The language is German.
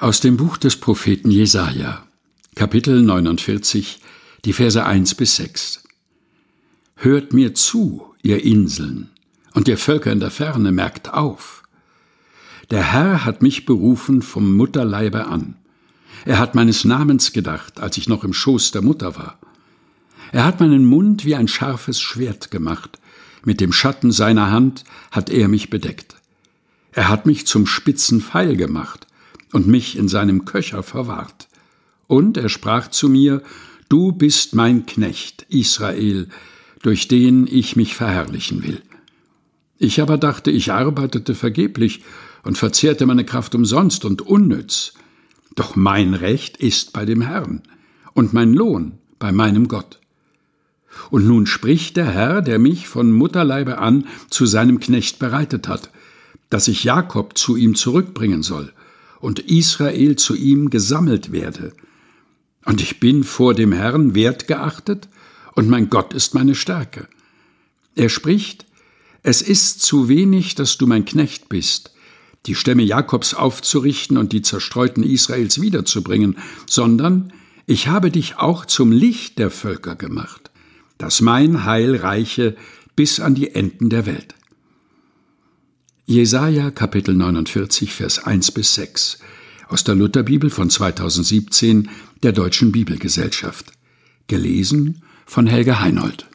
Aus dem Buch des Propheten Jesaja, Kapitel 49, die Verse 1 bis 6. Hört mir zu, ihr Inseln, und ihr Völker in der Ferne, merkt auf. Der Herr hat mich berufen vom Mutterleibe an. Er hat meines Namens gedacht, als ich noch im Schoß der Mutter war. Er hat meinen Mund wie ein scharfes Schwert gemacht, mit dem Schatten seiner Hand hat er mich bedeckt. Er hat mich zum spitzen Pfeil gemacht, und mich in seinem Köcher verwahrt. Und er sprach zu mir, Du bist mein Knecht, Israel, durch den ich mich verherrlichen will. Ich aber dachte, ich arbeitete vergeblich und verzehrte meine Kraft umsonst und unnütz. Doch mein Recht ist bei dem Herrn und mein Lohn bei meinem Gott. Und nun spricht der Herr, der mich von Mutterleibe an zu seinem Knecht bereitet hat, dass ich Jakob zu ihm zurückbringen soll und Israel zu ihm gesammelt werde. Und ich bin vor dem Herrn wertgeachtet, und mein Gott ist meine Stärke. Er spricht, es ist zu wenig, dass du mein Knecht bist, die Stämme Jakobs aufzurichten und die zerstreuten Israels wiederzubringen, sondern ich habe dich auch zum Licht der Völker gemacht, dass mein Heil reiche bis an die Enden der Welt. Jesaja Kapitel 49, Vers 1 bis 6 aus der Lutherbibel von 2017 der Deutschen Bibelgesellschaft. Gelesen von Helge Heinold.